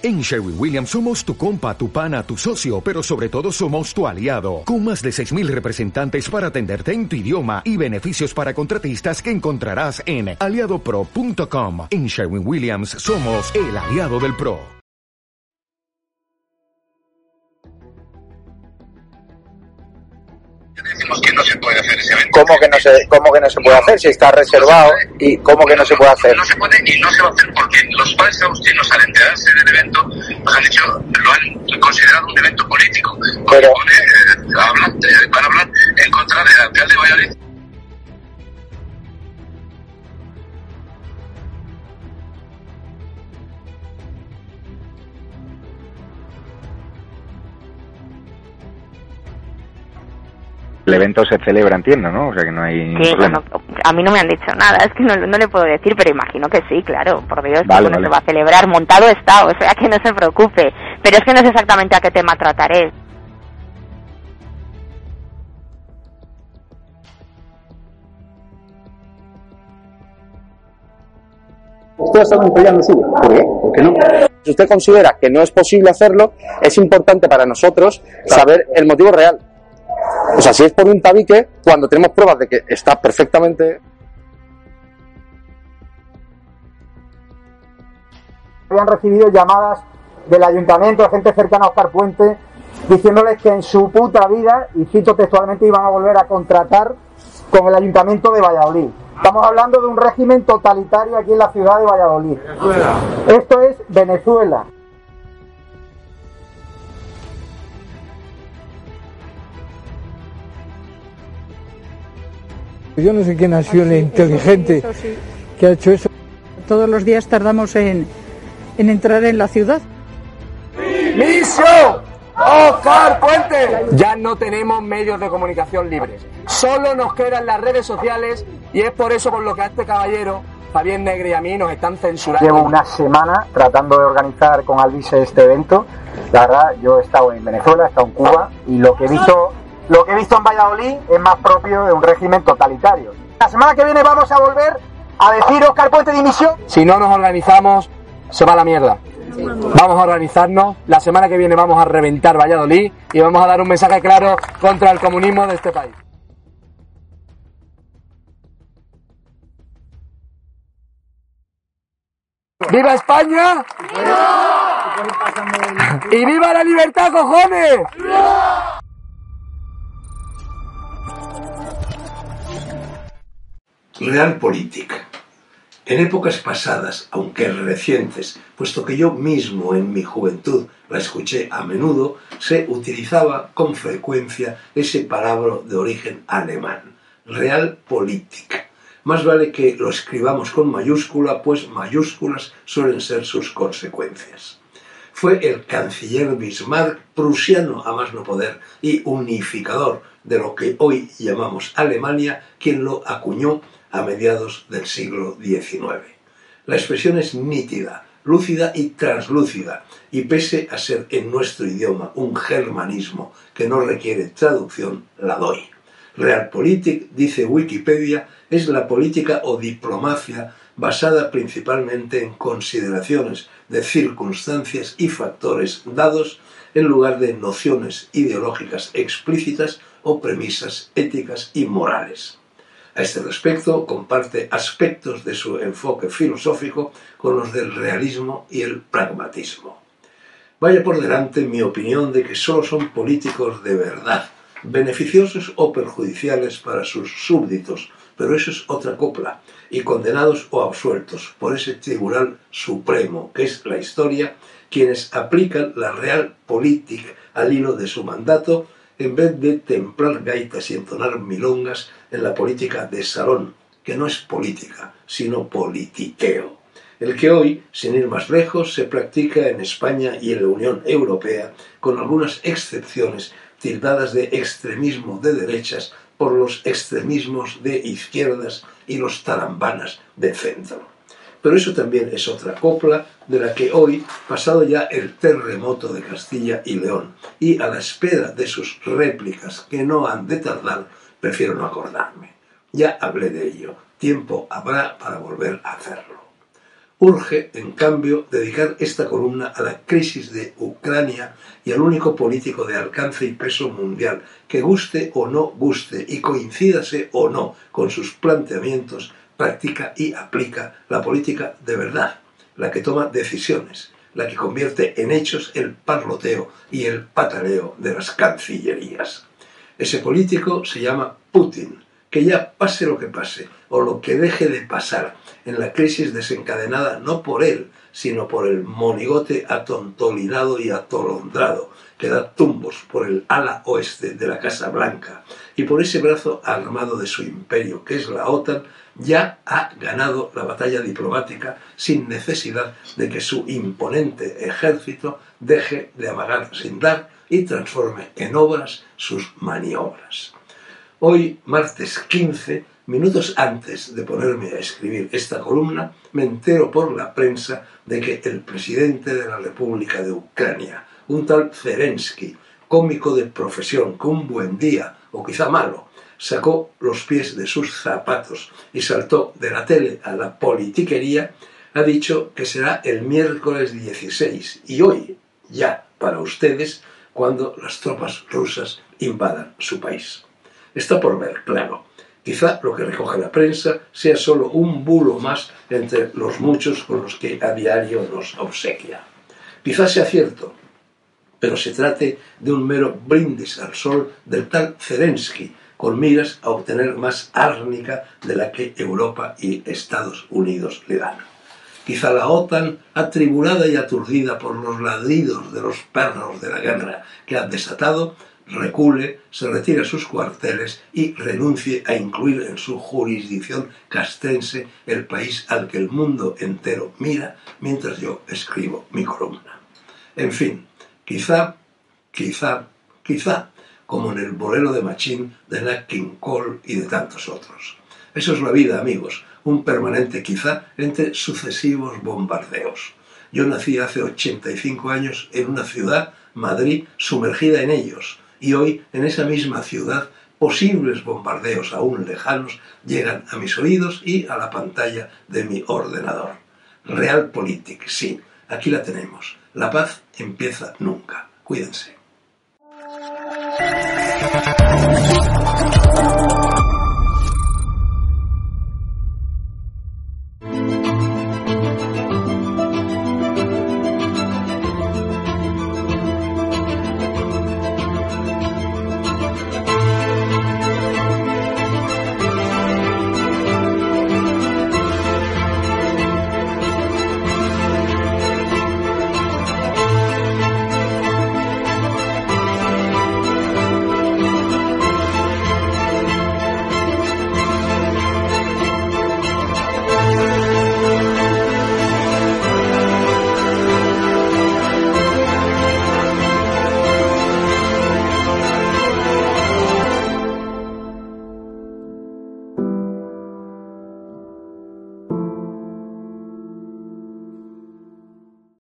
En Sherwin Williams somos tu compa, tu pana, tu socio, pero sobre todo somos tu aliado, con más de 6.000 representantes para atenderte en tu idioma y beneficios para contratistas que encontrarás en aliadopro.com. En Sherwin Williams somos el aliado del PRO. Decimos que no se puede hacer ese evento. ¿Cómo que no se, cómo que no se puede hacer si está reservado? ¿Y cómo que no se puede hacer? No se puede y no se va a hacer porque padres agustinos al enterarse del evento nos han dicho, lo han considerado un evento político. Porque Pero- pone, eh, hablan, eh, van a hablar en contra del alcalde de Valladolid. El evento se celebra, entiendo, ¿no? O sea que no hay Sí, problema. a mí no me han dicho nada, es que no, no le puedo decir, pero imagino que sí, claro, por Dios, que Vale, eso no vale. se va a celebrar, montado está, o sea que no se preocupe, pero es que no sé exactamente a qué tema trataré. Usted está apoyando suyo. ¿Por qué? ¿Por qué no? Si usted considera que no es posible hacerlo, es importante para nosotros saber el motivo real. O sea, si es por un tabique, cuando tenemos pruebas de que está perfectamente habían recibido llamadas del ayuntamiento, de gente cercana a Oscar Puente, diciéndoles que en su puta vida, y cito textualmente, iban a volver a contratar con el ayuntamiento de Valladolid. Estamos hablando de un régimen totalitario aquí en la ciudad de Valladolid. Esto es Venezuela. Yo no sé quién ha sido el inteligente que ha hecho eso. Todos los días tardamos en, en entrar en la ciudad. ¡Misión! ¡Oscar Puente! Ya no tenemos medios de comunicación libres. Solo nos quedan las redes sociales y es por eso por lo que a este caballero, Fabián Negre y a mí nos están censurando. Llevo una semana tratando de organizar con Alvise este evento. La verdad, yo he estado en Venezuela, he estado en Cuba y lo que he visto, lo que he visto en Valladolid es más propio de un régimen totalitario. La semana que viene vamos a volver a decir Oscar Puente dimisión. Si no nos organizamos, se va a la mierda. Vamos a organizarnos. La semana que viene vamos a reventar Valladolid y vamos a dar un mensaje claro contra el comunismo de este país. ¡Viva España! ¡Y viva la libertad, cojones! Realpolitik. En épocas pasadas, aunque recientes, puesto que yo mismo en mi juventud la escuché a menudo, se utilizaba con frecuencia ese palabra de origen alemán, Realpolitik. Más vale que lo escribamos con mayúscula, pues mayúsculas suelen ser sus consecuencias. Fue el canciller Bismarck, prusiano a más no poder y unificador de lo que hoy llamamos Alemania, quien lo acuñó a mediados del siglo XIX. La expresión es nítida, lúcida y translúcida, y pese a ser en nuestro idioma un germanismo que no requiere traducción, la doy. Realpolitik, dice Wikipedia, es la política o diplomacia basada principalmente en consideraciones de circunstancias y factores dados en lugar de nociones ideológicas explícitas o premisas éticas y morales. A este respecto, comparte aspectos de su enfoque filosófico con los del realismo y el pragmatismo. Vaya por delante mi opinión de que solo son políticos de verdad, beneficiosos o perjudiciales para sus súbditos, pero eso es otra copla, y condenados o absueltos por ese Tribunal Supremo, que es la historia, quienes aplican la real política al hilo de su mandato en vez de templar gaitas y entonar milongas en la política de salón, que no es política, sino politiqueo. El que hoy, sin ir más lejos, se practica en España y en la Unión Europea, con algunas excepciones tildadas de extremismo de derechas por los extremismos de izquierdas y los tarambanas de centro. Pero eso también es otra copla de la que hoy, pasado ya el terremoto de Castilla y León, y a la espera de sus réplicas que no han de tardar, prefiero no acordarme. Ya hablé de ello, tiempo habrá para volver a hacerlo. Urge, en cambio, dedicar esta columna a la crisis de Ucrania y al único político de alcance y peso mundial que guste o no guste y coincídase o no con sus planteamientos, practica y aplica la política de verdad, la que toma decisiones, la que convierte en hechos el parloteo y el pataleo de las cancillerías. Ese político se llama Putin, que ya pase lo que pase o lo que deje de pasar en la crisis desencadenada no por él, sino por el monigote atontolinado y atolondrado que da tumbos por el ala oeste de la Casa Blanca y por ese brazo armado de su imperio, que es la OTAN, ya ha ganado la batalla diplomática sin necesidad de que su imponente ejército deje de amagar sin dar y transforme en obras sus maniobras. Hoy, martes 15, minutos antes de ponerme a escribir esta columna, me entero por la prensa de que el presidente de la República de Ucrania, un tal Zelensky, cómico de profesión, con un buen día, o quizá malo, sacó los pies de sus zapatos y saltó de la tele a la politiquería, ha dicho que será el miércoles 16 y hoy, ya para ustedes, cuando las tropas rusas invadan su país. Está por ver, claro. Quizá lo que recoge la prensa sea solo un bulo más entre los muchos con los que a diario nos obsequia. Quizá sea cierto, pero se trate de un mero brindis al sol del tal Zelensky, con miras a obtener más árnica de la que Europa y Estados Unidos le dan. Quizá la OTAN, atribulada y aturdida por los ladridos de los perros de la guerra que han desatado, recule, se retire a sus cuarteles y renuncie a incluir en su jurisdicción castrense el país al que el mundo entero mira mientras yo escribo mi columna. En fin, quizá, quizá, quizá como en el bolero de Machín de Nat King Cole y de tantos otros. Eso es la vida, amigos, un permanente quizá entre sucesivos bombardeos. Yo nací hace 85 años en una ciudad, Madrid, sumergida en ellos, y hoy en esa misma ciudad posibles bombardeos aún lejanos llegan a mis oídos y a la pantalla de mi ordenador. Realpolitik, sí, aquí la tenemos. La paz empieza nunca. Cuídense.